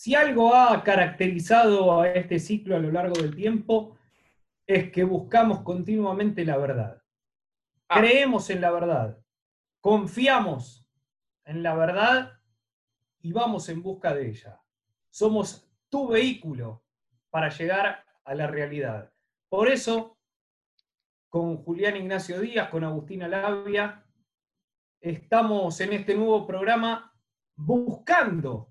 Si algo ha caracterizado a este ciclo a lo largo del tiempo, es que buscamos continuamente la verdad. Ah. Creemos en la verdad, confiamos en la verdad y vamos en busca de ella. Somos tu vehículo para llegar a la realidad. Por eso, con Julián Ignacio Díaz, con Agustina Labia, estamos en este nuevo programa buscando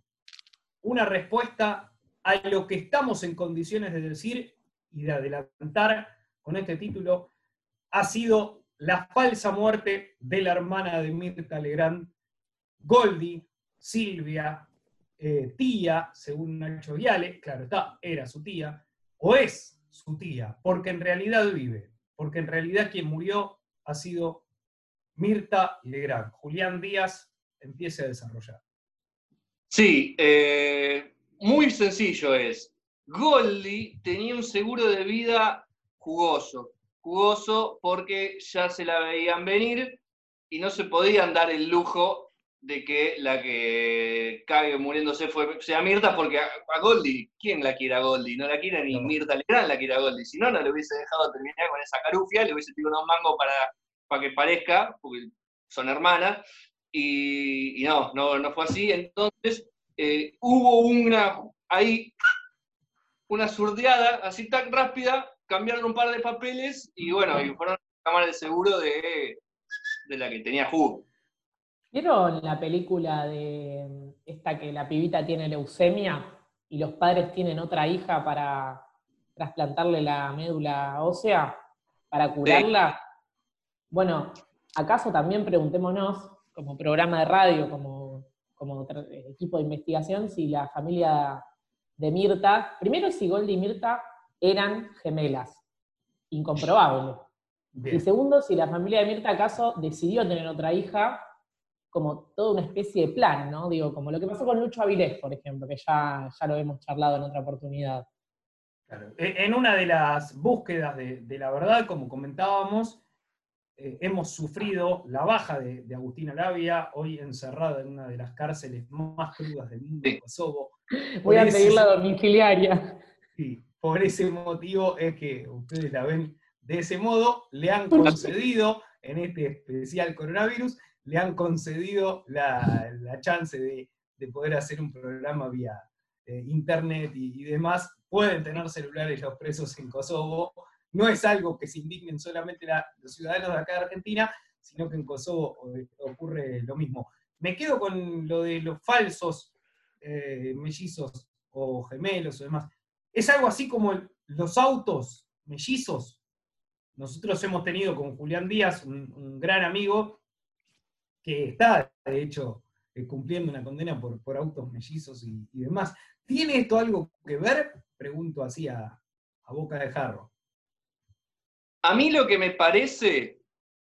una respuesta a lo que estamos en condiciones de decir y de adelantar con este título, ha sido la falsa muerte de la hermana de Mirta Legrand, Goldie, Silvia, eh, tía, según Nacho Viale, claro está, era su tía, o es su tía, porque en realidad vive, porque en realidad quien murió ha sido Mirta Legrand. Julián Díaz empiece a desarrollar. Sí, eh, muy sencillo es. Goldie tenía un seguro de vida jugoso. Jugoso porque ya se la veían venir y no se podían dar el lujo de que la que cague muriéndose fue, sea Mirta, porque a, a Goldie, ¿quién la quiere a Goldie? No la quiere ni No. Mirta Legrand la quiere a Goldie. Si no, no le hubiese dejado terminar con esa carufia, le hubiese tirado unos mangos para, para que parezca, porque son hermanas. Y, y no, no, no fue así. Entonces, eh, hubo una, ahí, una surdeada así tan rápida, cambiaron un par de papeles y bueno, y fueron a la cámara de seguro de, de la que tenía jugo. ¿Vieron la película de esta que la pibita tiene leucemia y los padres tienen otra hija para trasplantarle la médula ósea para curarla? Bueno, ¿acaso también preguntémonos, como programa de radio, como, como tra- equipo de investigación, si la familia de Mirta, primero si Goldie y Mirta eran gemelas, incomprobable. Y segundo, si la familia de Mirta acaso decidió tener otra hija, como toda una especie de plan, ¿no? Digo, como lo que pasó con Lucho Avilés, por ejemplo, que ya, ya lo hemos charlado en otra oportunidad. Claro. E- En una de las búsquedas de, de la verdad, como comentábamos, eh, hemos sufrido la baja de, de Agustina Labia, hoy encerrada en una de las cárceles más crudas del mundo, Sí. Kosovo. Voy a pedir la domiciliaria. Sí, por ese motivo es que ustedes la ven de ese modo, le han concedido en este especial coronavirus, le han concedido la, la chance de, de poder hacer un programa vía eh, internet y, y demás. Pueden tener celulares los presos en Kosovo. No es algo que se indignen solamente la- los ciudadanos de acá de Argentina, sino que en Kosovo ocurre lo mismo. Me quedo con lo de los falsos eh, mellizos o gemelos o demás. Es algo así como los autos mellizos. Nosotros hemos tenido con Julián Díaz, un, gran amigo, que está, de hecho, eh, cumpliendo una condena por, autos mellizos y, demás. ¿Tiene esto algo que ver? Pregunto así a boca de jarro. A mí lo que me parece,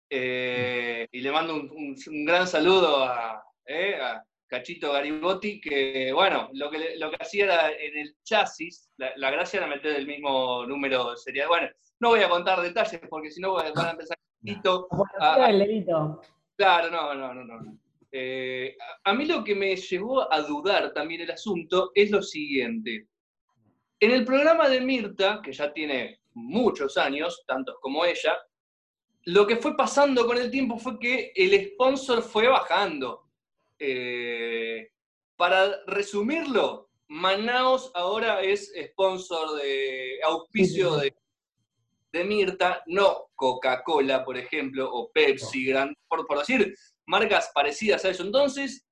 eh, y le mando un, un- un gran saludo a, eh, a Cachito Garibotti, que bueno, lo que, lo que hacía era en el chasis, la, la gracia era meter el mismo número serial. Bueno, no voy a contar detalles porque si no van a empezar Como a- Levito. Claro, no, no, no, no. Eh, a, a mí lo que me llevó a dudar también el asunto es lo siguiente. En el programa de Mirta, que ya tiene muchos años, tantos como ella, lo que fue pasando con el tiempo fue que el sponsor fue bajando. Eh, para resumirlo, Manaos ahora es sponsor de auspicio de, de Mirta, no Coca-Cola, por ejemplo, o Pepsi, Gran- por, por decir marcas parecidas a eso. Entonces,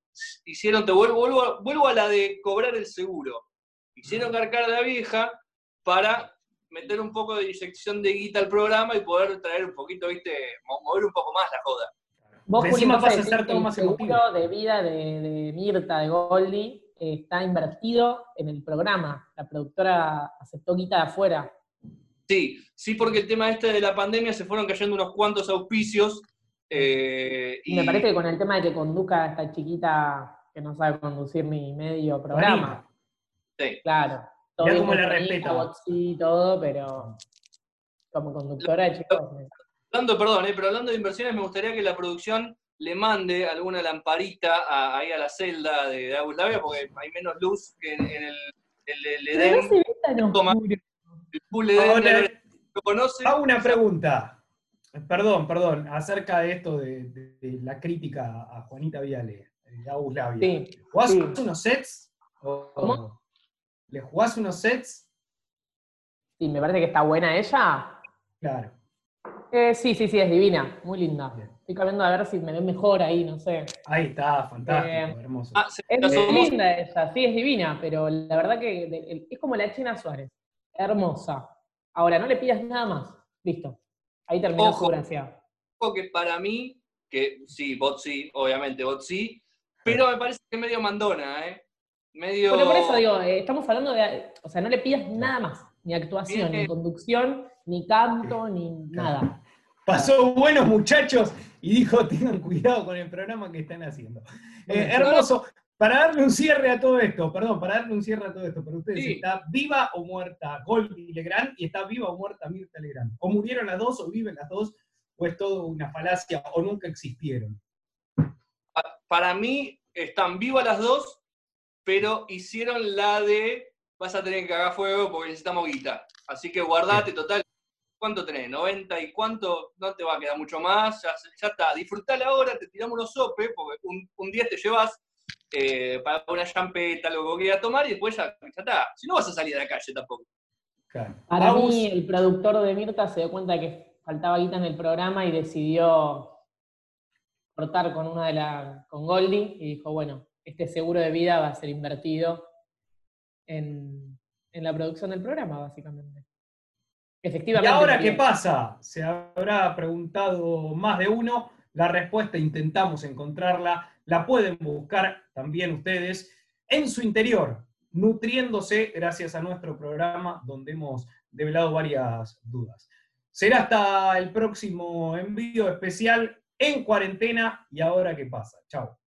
hicieron, te vuelvo, vuelvo a la de cobrar el seguro. Hicieron cargar a la vieja para meter un poco de inyección de guita al programa y poder traer un poquito, viste, mo- mover un poco más la joda. Vos, Juli, pasa a ser todo que más el emotivo. seguro de vida de, de Mirta, de Goldie, eh, está invertido en el programa. La productora aceptó guita de afuera. Sí, sí, porque el tema este de la pandemia se fueron cayendo unos cuantos auspicios. eh, Y me parece que con el tema de que conduzca a esta chiquita que no sabe conducir ni medio programa. Sí. Claro. Todo Mirá bien cómo respeta. Botsi y todo, pero como conductora, chicos. me- Hablando, perdón, eh, pero hablando de inversiones, me gustaría que la producción le mande alguna lamparita a- ahí a la celda de, de Agus Labia, porque hay menos luz que en, en el, el, el Pero no se ve Toma. el full Edén, Ahora, ¿lo conoce? hago una pregunta. Perdón, perdón, acerca de esto de, de- de la crítica a Juanita Viale, de Agus Labia. Sí, ¿Jugás sí. unos sets? ¿O- ¿Cómo? ¿Le jugás unos sets? Sí, me parece que está buena ella. Claro. Eh, sí, sí, sí, es divina, muy linda. Bien. Estoy cambiando a ver si me ve mejor ahí, no sé. Ahí está, fantástico, Eh, hermoso. Ah, Es somos- linda ella, sí, es divina, pero la verdad que es como la China Suárez. Hermosa. Ahora, no le pidas nada más. Listo. Ahí terminó Ojo. su gracia. que para mí, que sí, bot sí, obviamente bot sí, pero me parece que medio mandona, ¿eh? Medio... Bueno, por eso digo, eh, estamos hablando de. O sea, no le pidas nada más. Ni actuación, Bien. ni conducción, ni canto, ni nada. Pasó buenos muchachos y dijo, tengan cuidado con el programa que están haciendo. Eh, hermoso. Para darle un cierre a todo esto, perdón, para darle un cierre a todo esto, pero ustedes, Sí. ¿está viva o muerta Goldie Legrand y está viva o muerta Mirta Legrand? ¿O murieron las dos o viven las dos? ¿O es todo una falacia o nunca existieron? Pa- Para mí están vivas las dos, pero hicieron la de vas a tener que cagar fuego porque necesitamos guita. Así que guardate, total. ¿Cuánto tenés? ¿90 y cuánto? No te va a quedar mucho más. Ya, ya está. Disfrutala ahora, te tiramos unos sopes, porque un, un día te llevas eh, para una champeta, algo que quieras tomar, y después ya, ya está. Si no vas a salir de la calle tampoco. Claro. Para mí, el productor de Mirta se dio cuenta que faltaba guita en el programa y decidió cortar con una de la, con Goldie y dijo, bueno, este seguro de vida va a ser invertido en, en la producción del programa, básicamente. ¿Y Efectivamente. ahora también. qué pasa? Se habrá preguntado más de uno. La respuesta intentamos encontrarla. La pueden buscar también ustedes en su interior, nutriéndose gracias a nuestro programa donde hemos develado varias dudas. Será hasta el próximo envío especial en cuarentena. ¿Y ahora qué pasa? Chao.